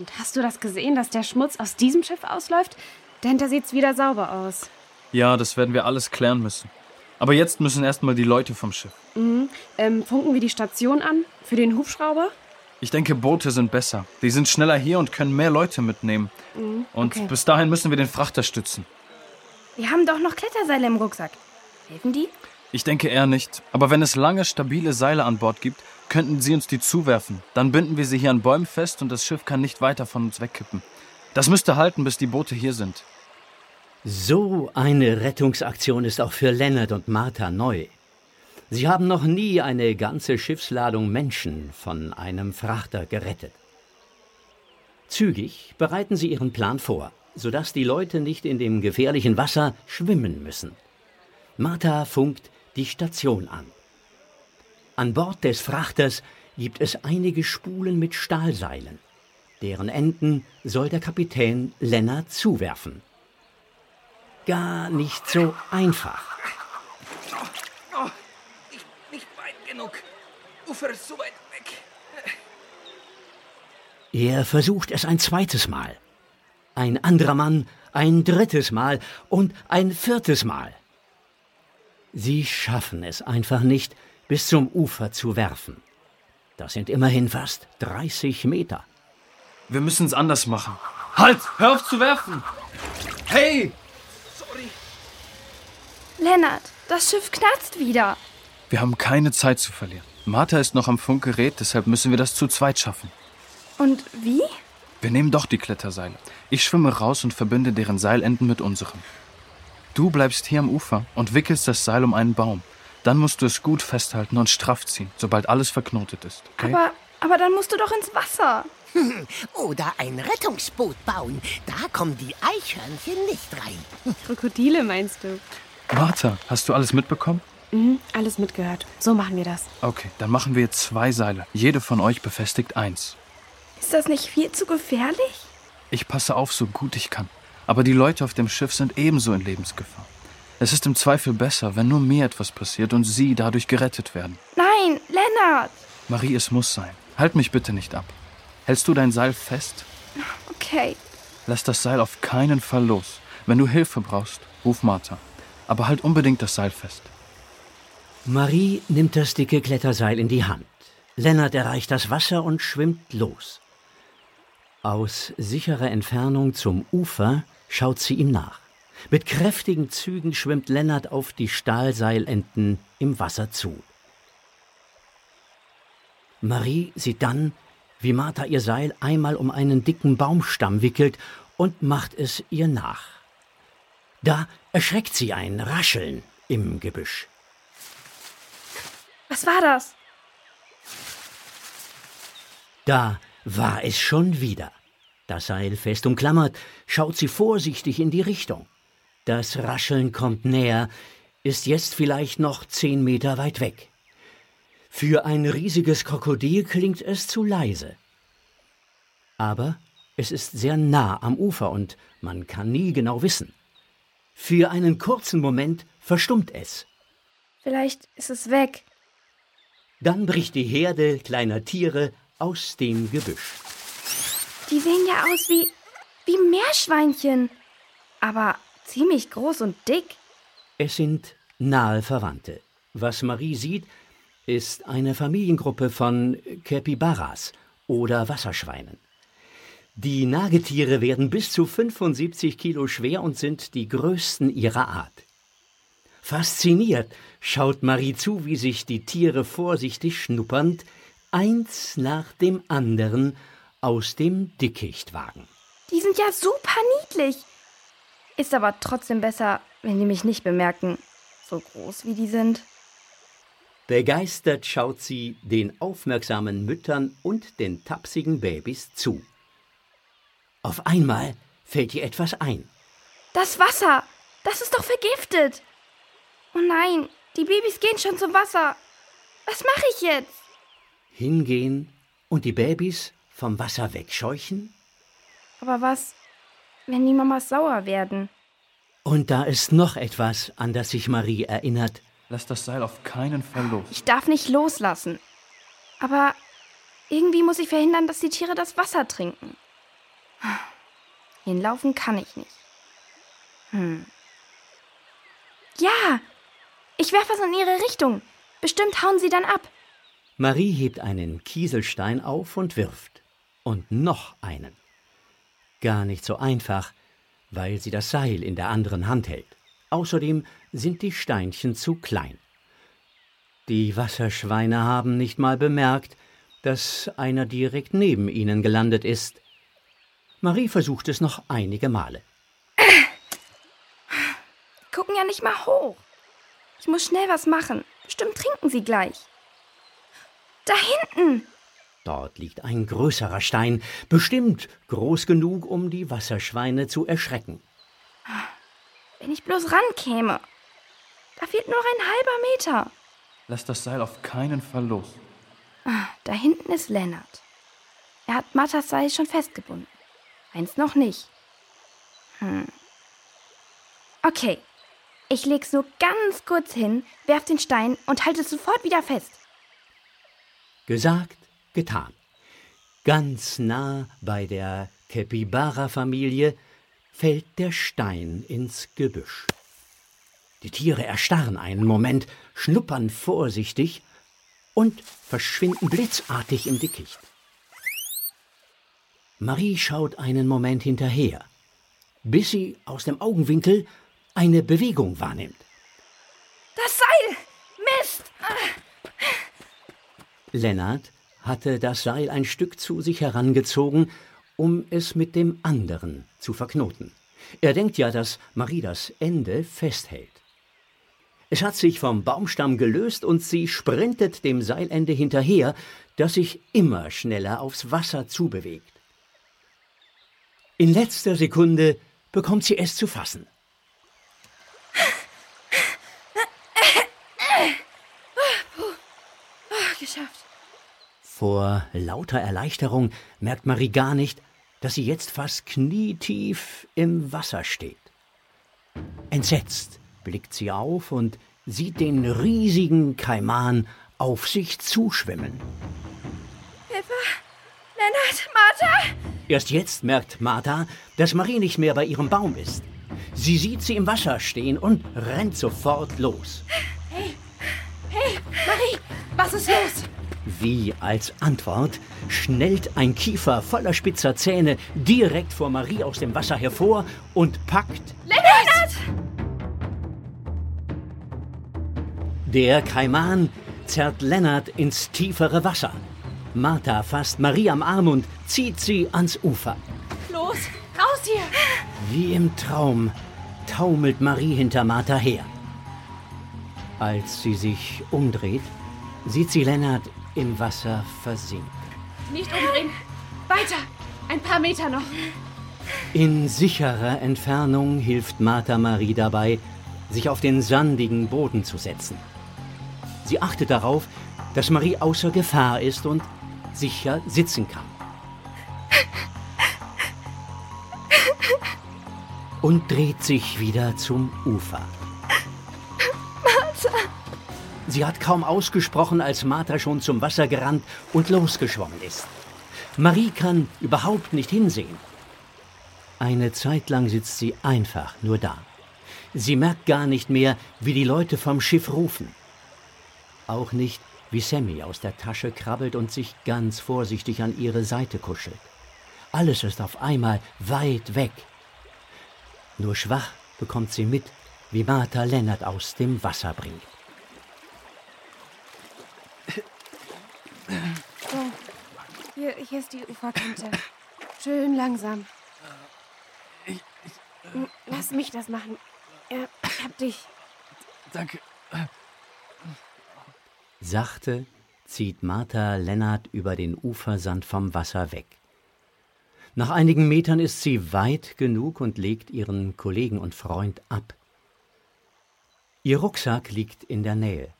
Und hast du das gesehen, dass der Schmutz aus diesem Schiff ausläuft? Denn da sieht's wieder sauber aus. Ja, das werden wir alles klären müssen. Aber jetzt müssen erstmal die Leute vom Schiff. Mhm. Ähm, funken wir die Station an? Für den Hubschrauber? Ich denke, Boote sind besser. Die sind schneller hier und können mehr Leute mitnehmen. Mhm. Und okay. bis dahin müssen wir den Frachter stützen. Wir haben doch noch Kletterseile im Rucksack. Helfen die? Ich denke eher nicht. Aber wenn es lange, stabile Seile an Bord gibt, könnten Sie uns die zuwerfen. Dann binden wir sie hier an Bäumen fest und das Schiff kann nicht weiter von uns wegkippen. Das müsste halten, bis die Boote hier sind. So eine Rettungsaktion ist auch für Lennart und Martha neu. Sie haben noch nie eine ganze Schiffsladung Menschen von einem Frachter gerettet. Zügig bereiten sie ihren Plan vor, sodass die Leute nicht in dem gefährlichen Wasser schwimmen müssen. Martha funkt die Station an. An Bord des Frachters gibt es einige Spulen mit Stahlseilen. Deren Enden soll der Kapitän Lennart zuwerfen. Gar nicht so einfach. Oh, nicht, nicht weit genug. Ufer ist so weit weg. Er versucht es ein zweites Mal. Ein anderer Mann ein drittes Mal und ein viertes Mal. Sie schaffen es einfach nicht, bis zum Ufer zu werfen. Das sind immerhin fast 30 Meter. Wir müssen es anders machen. Halt! Hör auf zu werfen! Hey! Sorry. Lennart, das Schiff knarzt wieder. Wir haben keine Zeit zu verlieren. Martha ist noch am Funkgerät, deshalb müssen wir das zu zweit schaffen. Und wie? Wir nehmen doch die Kletterseile. Ich schwimme raus und verbinde deren Seilenden mit unseren. Du bleibst hier am Ufer und wickelst das Seil um einen Baum. Dann musst du es gut festhalten und straff ziehen, sobald alles verknotet ist. Okay? Aber, aber dann musst du doch ins Wasser. Oder ein Rettungsboot bauen. Da kommen die Eichhörnchen nicht rein. Krokodile meinst du? Martha, hast du alles mitbekommen? Mhm, alles mitgehört. So machen wir das. Okay, dann machen wir jetzt zwei Seile. Jede von euch befestigt eins. Ist das nicht viel zu gefährlich? Ich passe auf, so gut ich kann. Aber die Leute auf dem Schiff sind ebenso in Lebensgefahr. Es ist im Zweifel besser, wenn nur mir etwas passiert und sie dadurch gerettet werden. Nein, Lennart. Marie, es muss sein. Halt mich bitte nicht ab. Hältst du dein Seil fest? Okay. Lass das Seil auf keinen Fall los. Wenn du Hilfe brauchst, ruf Martha. Aber halt unbedingt das Seil fest. Marie nimmt das dicke Kletterseil in die Hand. Lennart erreicht das Wasser und schwimmt los. Aus sicherer Entfernung zum Ufer schaut sie ihm nach. Mit kräftigen Zügen schwimmt Lennart auf die Stahlseilenden im Wasser zu. Marie sieht dann, wie Martha ihr Seil einmal um einen dicken Baumstamm wickelt und macht es ihr nach. Da erschreckt sie ein Rascheln im Gebüsch. Was war das? Da war es schon wieder. Das Seil fest umklammert, schaut sie vorsichtig in die Richtung. Das Rascheln kommt näher, ist jetzt vielleicht noch zehn Meter weit weg. Für ein riesiges Krokodil klingt es zu leise. Aber es ist sehr nah am Ufer und man kann nie genau wissen. Für einen kurzen Moment verstummt es. Vielleicht ist es weg. Dann bricht die Herde kleiner Tiere aus dem Gebüsch. Die sehen ja aus wie, wie Meerschweinchen. Aber ziemlich groß und dick. Es sind nahe Verwandte. Was Marie sieht, ist eine Familiengruppe von Capybaras oder Wasserschweinen. Die Nagetiere werden bis zu 75 Kilo schwer und sind die größten ihrer Art. Fasziniert schaut Marie zu, wie sich die Tiere vorsichtig schnuppernd eins nach dem anderen aus dem Dickicht wagen. Die sind ja super niedlich. Ist aber trotzdem besser, wenn die mich nicht bemerken, so groß wie die sind. Begeistert schaut sie den aufmerksamen Müttern und den tapsigen Babys zu. Auf einmal fällt ihr etwas ein. Das Wasser! Das ist doch vergiftet! Oh nein, die Babys gehen schon zum Wasser. Was mache ich jetzt? Hingehen und die Babys vom Wasser wegscheuchen? Aber was, wenn die Mamas sauer werden? Und da ist noch etwas, an das sich Marie erinnert. Lass das Seil auf keinen Fall los. Ich darf nicht loslassen. Aber irgendwie muss ich verhindern, dass die Tiere das Wasser trinken. Hinlaufen kann ich nicht. Hm. Ja, ich werfe es in ihre Richtung. Bestimmt hauen sie dann ab. Marie hebt einen Kieselstein auf und wirft. Und noch einen. Gar nicht so einfach, weil sie das Seil in der anderen Hand hält. Außerdem sind die Steinchen zu klein. Die Wasserschweine haben nicht mal bemerkt, dass einer direkt neben ihnen gelandet ist. Marie versucht es noch einige Male. Gucken ja nicht mal hoch. Ich muss schnell was machen. Bestimmt trinken sie gleich. Da hinten! Dort liegt ein größerer Stein, bestimmt groß genug, um die Wasserschweine zu erschrecken. Wenn ich bloß rankäme. Da fehlt nur ein halber Meter. Lass das Seil auf keinen Fall los. Ah, Da hinten ist Lennart. Er hat Mattas Seil schon festgebunden. Eins noch nicht. Hm. Okay. Ich leg's nur ganz kurz hin, werf den Stein und halte es sofort wieder fest. Gesagt, getan. Ganz nah bei der Capybara-Familie fällt der Stein ins Gebüsch. Die Tiere erstarren einen Moment, schnuppern vorsichtig und verschwinden blitzartig im Dickicht. Marie schaut einen Moment hinterher, bis sie aus dem Augenwinkel eine Bewegung wahrnimmt. Das Seil! Mist! Lennart hatte das Seil ein Stück zu sich herangezogen, um es mit dem anderen zu verknoten. Er denkt ja, dass Marie das Ende festhält. Es hat sich vom Baumstamm gelöst und sie sprintet dem Seilende hinterher, das sich immer schneller aufs Wasser zubewegt. In letzter Sekunde bekommt sie es zu fassen. Geschafft. Vor lauter Erleichterung merkt Marie gar nicht, dass sie jetzt fast knietief im Wasser steht. Entsetzt blickt sie auf und sieht den riesigen Kaiman auf sich zuschwimmen. Hilfe! Lennart, Martha! Erst jetzt merkt Martha, dass Marie nicht mehr bei ihrem Baum ist. Sie sieht sie im Wasser stehen und rennt sofort los. Hey, hey, Marie, was ist los? Wie als Antwort schnellt ein Kiefer voller spitzer Zähne direkt vor Marie aus dem Wasser hervor und packt Lennart! Der Kaiman zerrt Lennart ins tiefere Wasser. Martha fasst Marie am Arm und zieht sie ans Ufer. Los, raus hier! Wie im Traum taumelt Marie hinter Martha her. Als sie sich umdreht, sieht sie Lennart im Wasser versinken. Nicht umdrehen. Weiter. Ein paar Meter noch. In sicherer Entfernung hilft Martha Marie dabei, sich auf den sandigen Boden zu setzen. Sie achtet darauf, dass Marie außer Gefahr ist und sicher sitzen kann. Und dreht sich wieder zum Ufer. Martha! Sie hat kaum ausgesprochen, als Martha schon zum Wasser gerannt und losgeschwommen ist. Marie kann überhaupt nicht hinsehen. Eine Zeit lang sitzt sie einfach nur da. Sie merkt gar nicht mehr, wie die Leute vom Schiff rufen. Auch nicht, wie Sammy aus der Tasche krabbelt und sich ganz vorsichtig an ihre Seite kuschelt. Alles ist auf einmal weit weg. Nur schwach bekommt sie mit, wie Martha Lennart aus dem Wasser bringt. So, hier, hier ist die Uferkante. Schön langsam. Lass mich das machen. Ja, ich hab dich. Danke. Sachte zieht Martha Lennart über den Ufersand vom Wasser weg. Nach einigen Metern ist sie weit genug und legt ihren Kollegen und Freund ab. Ihr Rucksack liegt in der Nähe.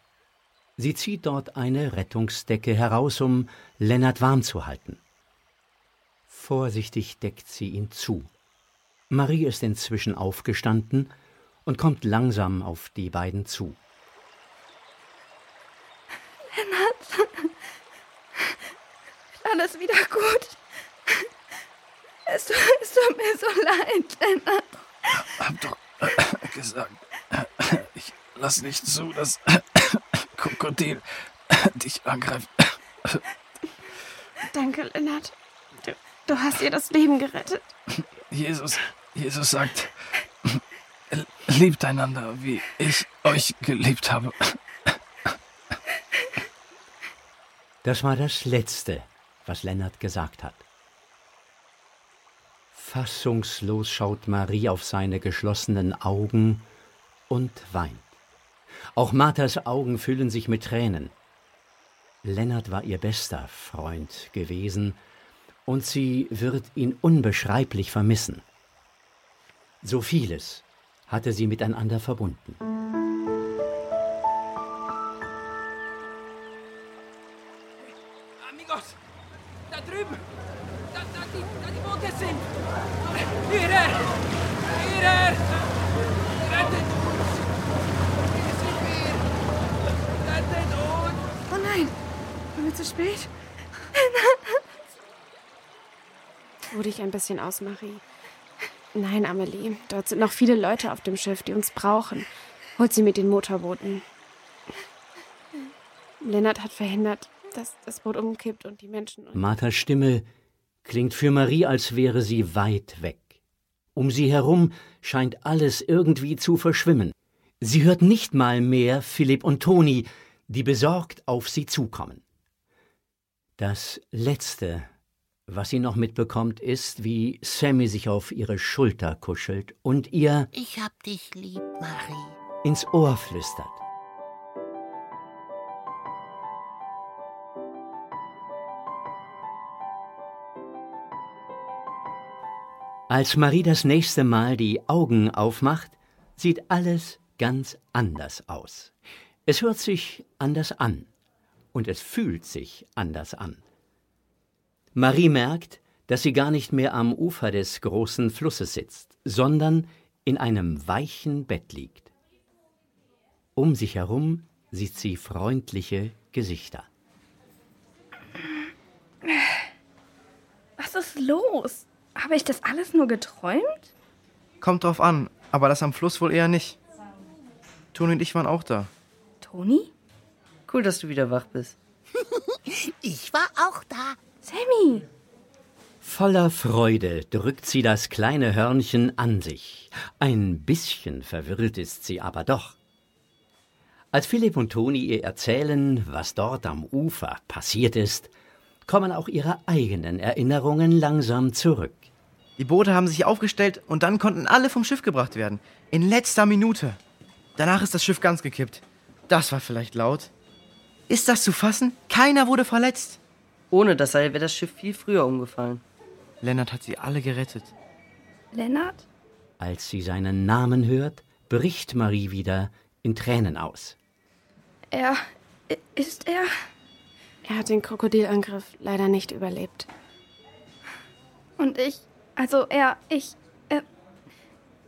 Sie zieht dort eine Rettungsdecke heraus, um Lennart warm zu halten. Vorsichtig deckt sie ihn zu. Marie ist inzwischen aufgestanden und kommt langsam auf die beiden zu. Lennart! Alles wieder gut. Es, es tut mir so leid, Lennart. Hab doch äh, gesagt, ich lass nicht zu, dass Krokodil dich angreift. Danke, Lennart. Du, du hast ihr das Leben gerettet. Jesus, Jesus sagt, liebt einander, wie ich euch geliebt habe. Das war das Letzte, was Lennart gesagt hat. Fassungslos schaut Marie auf seine geschlossenen Augen und weint. Auch Marthas Augen füllen sich mit Tränen. Lennart war ihr bester Freund gewesen, und sie wird ihn unbeschreiblich vermissen. So vieles hatte sie miteinander verbunden. Spät? Ruh dich ein bisschen aus, Marie. Nein, Amelie, dort sind noch viele Leute auf dem Schiff, die uns brauchen. Holt sie mit den Motorbooten. Lennart hat verhindert, dass das Boot umkippt und die Menschen. Marthas Stimme klingt für Marie, als wäre sie weit weg. Um sie herum scheint alles irgendwie zu verschwimmen. Sie hört nicht mal mehr Philipp und Toni, die besorgt auf sie zukommen. Das Letzte, was sie noch mitbekommt, ist, wie Sammy sich auf ihre Schulter kuschelt und ihr Ich hab dich lieb, Marie. ins Ohr flüstert. Als Marie das nächste Mal die Augen aufmacht, sieht alles ganz anders aus. Es hört sich anders an und es fühlt sich anders an. Marie merkt, dass sie gar nicht mehr am Ufer des großen Flusses sitzt, sondern in einem weichen Bett liegt. Um sich herum sieht sie freundliche Gesichter. Was ist los? Habe ich das alles nur geträumt? Kommt drauf an, aber das am Fluss wohl eher nicht. Toni und ich waren auch da. Toni? Cool, dass du wieder wach bist. Ich war auch da. Sammy! Voller Freude drückt sie das kleine Hörnchen an sich. Ein bisschen verwirrt ist sie aber doch. Als Philipp und Toni ihr erzählen, was dort am Ufer passiert ist, kommen auch ihre eigenen Erinnerungen langsam zurück. Die Boote haben sich aufgestellt und dann konnten alle vom Schiff gebracht werden. In letzter Minute. Danach ist das Schiff ganz gekippt. Das war vielleicht laut. Ist das zu fassen? Keiner wurde verletzt. Ohne das Seil wäre das Schiff viel früher umgefallen. Lennart hat sie alle gerettet. Lennart? Als sie seinen Namen hört, bricht Marie wieder in Tränen aus. Er. Ist er? Er hat den Krokodilangriff leider nicht überlebt. Und ich. Also er. Ich. Er.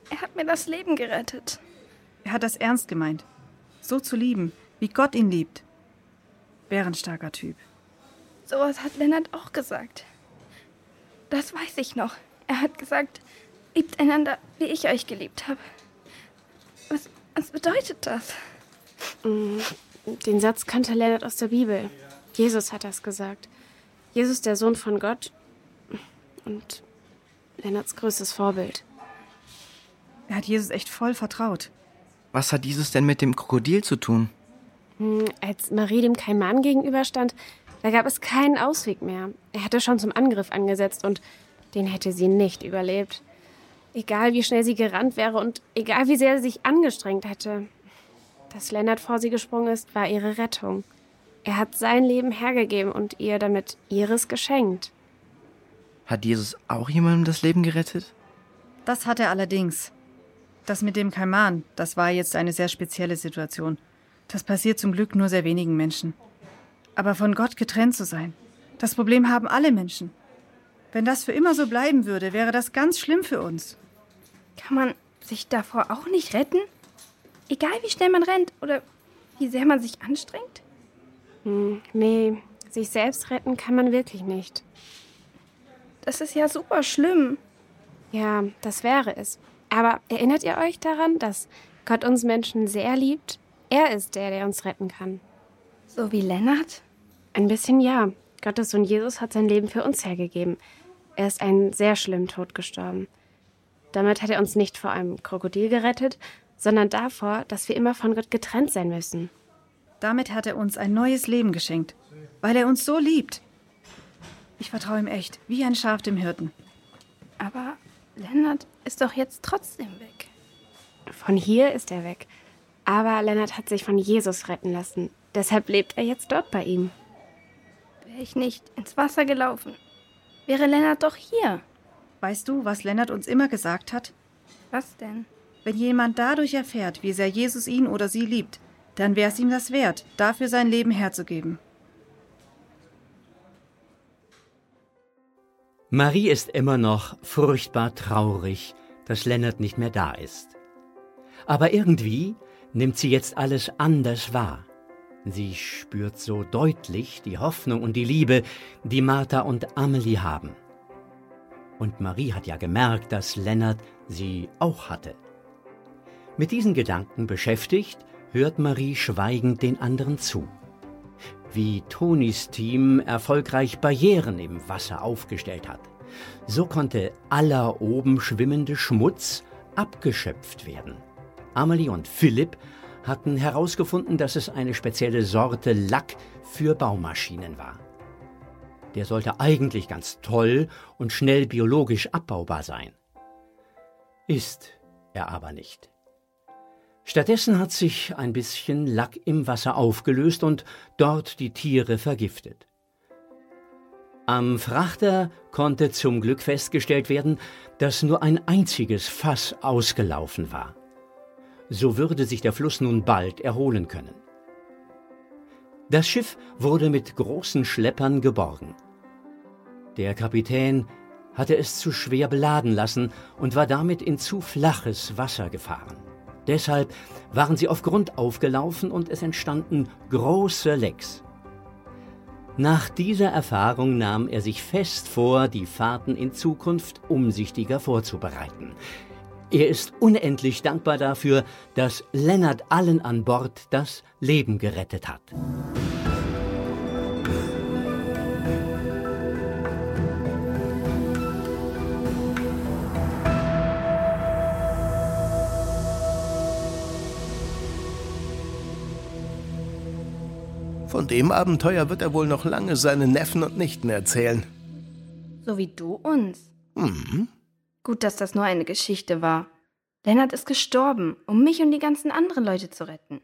Er hat mir das Leben gerettet. Er hat das ernst gemeint. So zu lieben, wie Gott ihn liebt. Bärenstarker Typ. Sowas hat Lennart auch gesagt. Das weiß ich noch. Er hat gesagt, liebt einander, wie ich euch geliebt habe. Was, was bedeutet das? Mm, Den Satz kannte Lennart aus der Bibel. Jesus hat das gesagt. Jesus, der Sohn von Gott und Lennarts größtes Vorbild. Er hat Jesus echt voll vertraut. Was hat dieses denn mit dem Krokodil zu tun? Hm, Als Marie dem Kaiman gegenüberstand, da gab es keinen Ausweg mehr. Er hatte schon zum Angriff angesetzt und den hätte sie nicht überlebt. Egal wie schnell sie gerannt wäre und egal wie sehr sie sich angestrengt hätte. Dass Lennart vor sie gesprungen ist, war ihre Rettung. Er hat sein Leben hergegeben und ihr damit ihres geschenkt. Hat Jesus auch jemandem das Leben gerettet? Das hat er allerdings. Das mit dem Kaiman, das war jetzt eine sehr spezielle Situation. Das passiert zum Glück nur sehr wenigen Menschen. Aber von Gott getrennt zu sein, das Problem haben alle Menschen. Wenn das für immer so bleiben würde, wäre das ganz schlimm für uns. Kann man sich davor auch nicht retten? Egal wie schnell man rennt oder wie sehr man sich anstrengt? Hm, nee, sich selbst retten kann man wirklich nicht. Das ist ja super schlimm. Ja, das wäre es. Aber erinnert ihr euch daran, dass Gott uns Menschen sehr liebt? Er ist der, der uns retten kann. So wie Lennart? Ein bisschen ja. Gottes Sohn Jesus hat sein Leben für uns hergegeben. Er ist einen sehr schlimmen Tod gestorben. Damit hat er uns nicht vor einem Krokodil gerettet, sondern davor, dass wir immer von Gott getrennt sein müssen. Damit hat er uns ein neues Leben geschenkt, weil er uns so liebt. Ich vertraue ihm echt, wie ein Schaf dem Hirten. Aber Lennart ist doch jetzt trotzdem weg. Von hier ist er weg. Aber Lennart hat sich von Jesus retten lassen. Deshalb lebt er jetzt dort bei ihm. Wäre ich nicht ins Wasser gelaufen, wäre Lennart doch hier. Weißt du, was Lennart uns immer gesagt hat? Was denn? Wenn jemand dadurch erfährt, wie sehr Jesus ihn oder sie liebt, dann wäre es ihm das wert, dafür sein Leben herzugeben. Marie ist immer noch furchtbar traurig, dass Lennart nicht mehr da ist. Aber irgendwie nimmt sie jetzt alles anders wahr. Sie spürt so deutlich die Hoffnung und die Liebe, die Martha und Amelie haben. Und Marie hat ja gemerkt, dass Lennart sie auch hatte. Mit diesen Gedanken beschäftigt, hört Marie schweigend den anderen zu. Wie Tonis Team erfolgreich Barrieren im Wasser aufgestellt hat. So konnte aller oben schwimmende Schmutz abgeschöpft werden. Amelie und Philipp hatten herausgefunden, dass es eine spezielle Sorte Lack für Baumaschinen war. Der sollte eigentlich ganz toll und schnell biologisch abbaubar sein. Ist er aber nicht. Stattdessen hat sich ein bisschen Lack im Wasser aufgelöst und dort die Tiere vergiftet. Am Frachter konnte zum Glück festgestellt werden, dass nur ein einziges Fass ausgelaufen war. So würde sich der Fluss nun bald erholen können. Das Schiff wurde mit großen Schleppern geborgen. Der Kapitän hatte es zu schwer beladen lassen und war damit in zu flaches Wasser gefahren. Deshalb waren sie auf Grund aufgelaufen und es entstanden große Lecks. Nach dieser Erfahrung nahm er sich fest vor, die Fahrten in Zukunft umsichtiger vorzubereiten. Er ist unendlich dankbar dafür, dass Lennart allen an Bord das Leben gerettet hat. Von dem Abenteuer wird er wohl noch lange seinen Neffen und Nichten erzählen. So wie du uns. Mhm. Gut, dass das nur eine Geschichte war. Lennart ist gestorben, um mich und die ganzen anderen Leute zu retten.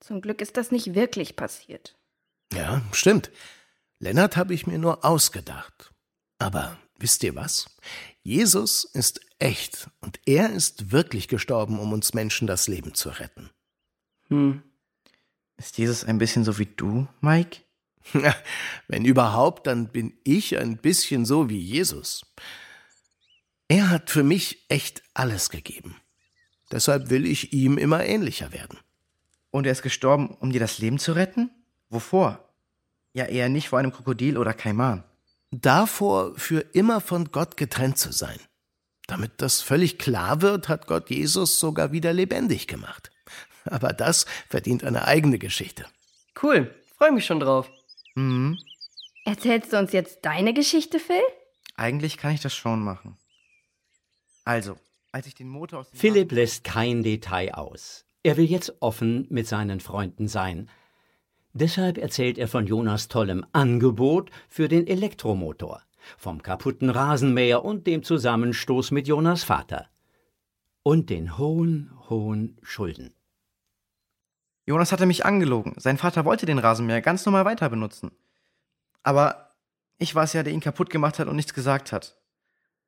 Zum Glück ist das nicht wirklich passiert. Ja, stimmt. Lennart habe ich mir nur ausgedacht. Aber wisst ihr was? Jesus ist echt und er ist wirklich gestorben, um uns Menschen das Leben zu retten. Hm. Ist Jesus ein bisschen so wie du, Mike? Wenn überhaupt, dann bin ich ein bisschen so wie Jesus. Er hat für mich echt alles gegeben. Deshalb will ich ihm immer ähnlicher werden. Und er ist gestorben, um dir das Leben zu retten? Wovor? Ja, eher nicht vor einem Krokodil oder Kaiman. Davor, für immer von Gott getrennt zu sein. Damit das völlig klar wird, hat Gott Jesus sogar wieder lebendig gemacht. Aber das verdient eine eigene Geschichte. Cool, freue mich schon drauf. Mhm. Erzählst du uns jetzt deine Geschichte, Phil? Eigentlich kann ich das schon machen. Also, als ich den Motor aus dem Philipp lässt kein Detail aus. Er will jetzt offen mit seinen Freunden sein. Deshalb erzählt er von Jonas tollem Angebot für den Elektromotor, vom kaputten Rasenmäher und dem Zusammenstoß mit Jonas Vater. Und den hohen, hohen Schulden. Jonas hatte mich angelogen. Sein Vater wollte den Rasenmäher ganz normal weiter benutzen. Aber ich war es ja, der ihn kaputt gemacht hat und nichts gesagt hat.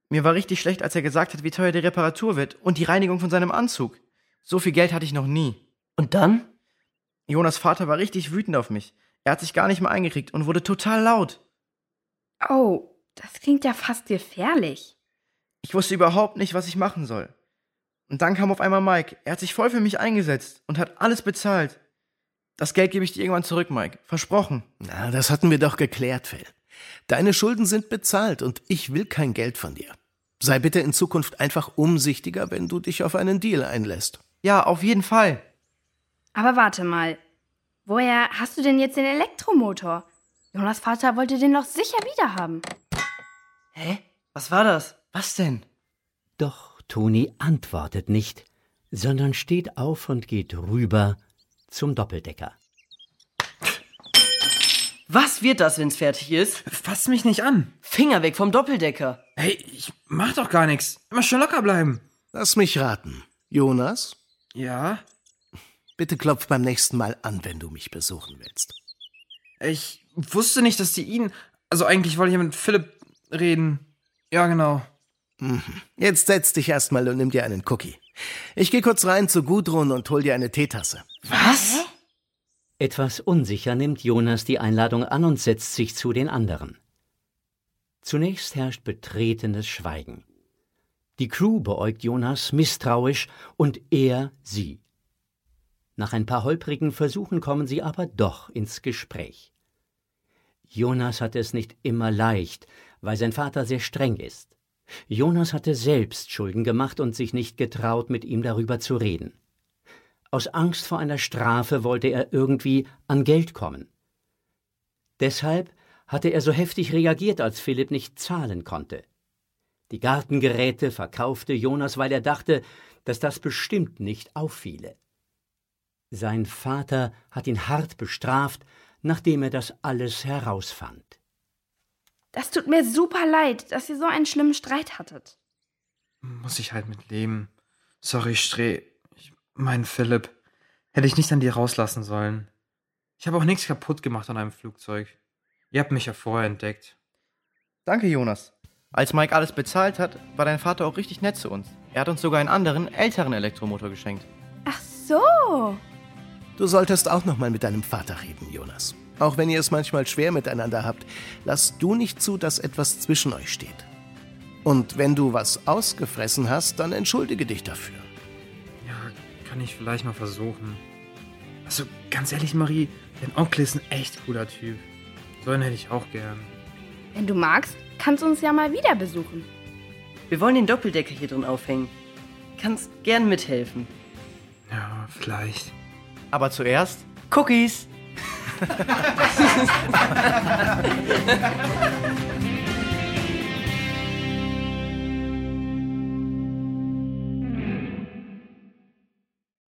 Mir war richtig schlecht, als er gesagt hat, wie teuer die Reparatur wird und die Reinigung von seinem Anzug. So viel Geld hatte ich noch nie. Und dann? Jonas Vater war richtig wütend auf mich. Er hat sich gar nicht mehr eingekriegt und wurde total laut. Oh, das klingt ja fast gefährlich. Ich wusste überhaupt nicht, was ich machen soll. Und dann kam auf einmal Mike. Er hat sich voll für mich eingesetzt und hat alles bezahlt. Das Geld gebe ich dir irgendwann zurück, Mike. Versprochen. Na, das hatten wir doch geklärt, Phil. Deine Schulden sind bezahlt und ich will kein Geld von dir. Sei bitte in Zukunft einfach umsichtiger, wenn du dich auf einen Deal einlässt. Ja, auf jeden Fall. Aber warte mal. Woher hast du denn jetzt den Elektromotor? Jonas Vater wollte den doch sicher wieder haben. Hä? Was war das? Was denn? Doch Toni antwortet nicht, sondern steht auf und geht rüber zum Doppeldecker. Was wird das, wenn's fertig ist? Fass mich nicht an. Finger weg vom Doppeldecker. Hey, ich mach doch gar nichts. Immer schön locker bleiben. Lass mich raten. Jonas? Ja? Bitte klopf beim nächsten Mal an, wenn du mich besuchen willst. Ich wusste nicht, dass die ihn. Also eigentlich wollte ich mit Philipp reden. Ja, genau. Mhm. Jetzt setz dich erstmal und nimm dir einen Cookie. Ich geh kurz rein zu Gudrun und hol dir eine Teetasse. Was? Etwas unsicher nimmt Jonas die Einladung an und setzt sich zu den anderen. Zunächst herrscht betretenes Schweigen. Die Crew beäugt Jonas misstrauisch und er sie. Nach ein paar holprigen Versuchen kommen sie aber doch ins Gespräch. Jonas hatte es nicht immer leicht, weil sein Vater sehr streng ist. Jonas hatte selbst Schulden gemacht und sich nicht getraut, mit ihm darüber zu reden. Aus Angst vor einer Strafe wollte er irgendwie an Geld kommen. Deshalb hatte er so heftig reagiert, als Philipp nicht zahlen konnte. Die Gartengeräte verkaufte Jonas, weil er dachte, dass das bestimmt nicht auffiele. Sein Vater hat ihn hart bestraft, nachdem er das alles herausfand. Das tut mir super leid, dass ihr so einen schlimmen Streit hattet. Muss ich halt mit leben. Sorry, Streh. Mein Philipp. Hätte ich nicht an dir rauslassen sollen. Ich habe auch nichts kaputt gemacht an einem Flugzeug. Ihr habt mich ja vorher entdeckt. Danke, Jonas. Als Mike alles bezahlt hat, war dein Vater auch richtig nett zu uns. Er hat uns sogar einen anderen, älteren Elektromotor geschenkt. Ach so. Du solltest auch noch mal mit deinem Vater reden, Jonas. Auch wenn ihr es manchmal schwer miteinander habt, lass du nicht zu, dass etwas zwischen euch steht. Und wenn du was ausgefressen hast, dann entschuldige dich dafür. Kann ich vielleicht mal versuchen. Also, ganz ehrlich, Marie, dein Onkel ist ein echt cooler Typ. So einen hätte ich auch gern. Wenn du magst, kannst du uns ja mal wieder besuchen. Wir wollen den Doppeldecker hier drin aufhängen. Kannst gern mithelfen. Ja, vielleicht. Aber zuerst Cookies.